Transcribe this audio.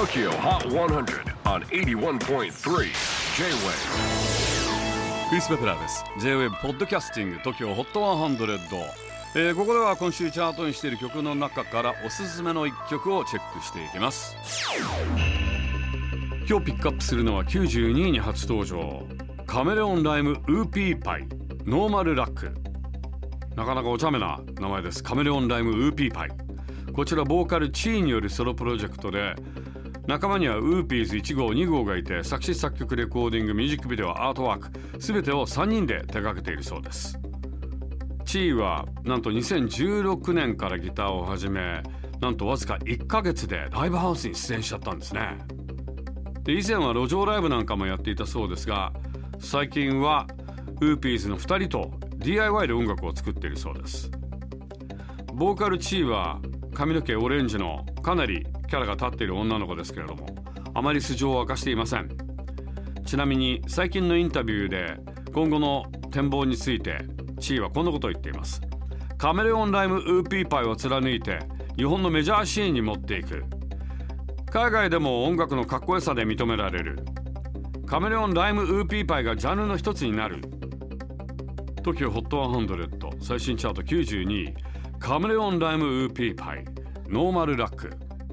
TOKYO HOT 100 on 81.3 J-WAVE クリス・ベプラーです J-WAVE ポッドキャスティング TOKYO HOT 100、えー、ここでは今週チャートにしている曲の中からおすすめの一曲をチェックしていきます。今日ピックアップするのは92位に初登場。カメレオンライムウーピーパイノーマルラック。なかなかお茶目な名前です。カメレオンライムウーピーパイ。こちらボーカルチーによるソロプロジェクトで仲間にはウーピーズ1号2号がいて作詞作曲レコーディングミュージックビデオアートワーク全てを3人で手掛けているそうです。チーはなんと2016年からギターを始めなんとわずか1ヶ月でライブハウスに出演しちゃったんですね。で以前は路上ライブなんかもやっていたそうですが最近はウーピーズの2人と DIY で音楽を作っているそうです。ボーカルチーは髪の毛オレンジのかなりキャラが立っている女の子ですけれどもあまり素性を明かしていません。ちなみに最近のインタビューで今後の展望についてチーはこんなことを言っています。カメレオンライムウーピーパイを貫いて日本のメジャーシーンに持っていく。海外でも音楽のかっこよさで認められる。カメレオンライムウーピーパイがジャンルの一つになる。TOKIOHOT100 最新チャート92位。カメレオンライムウーピーパイノーマルラック。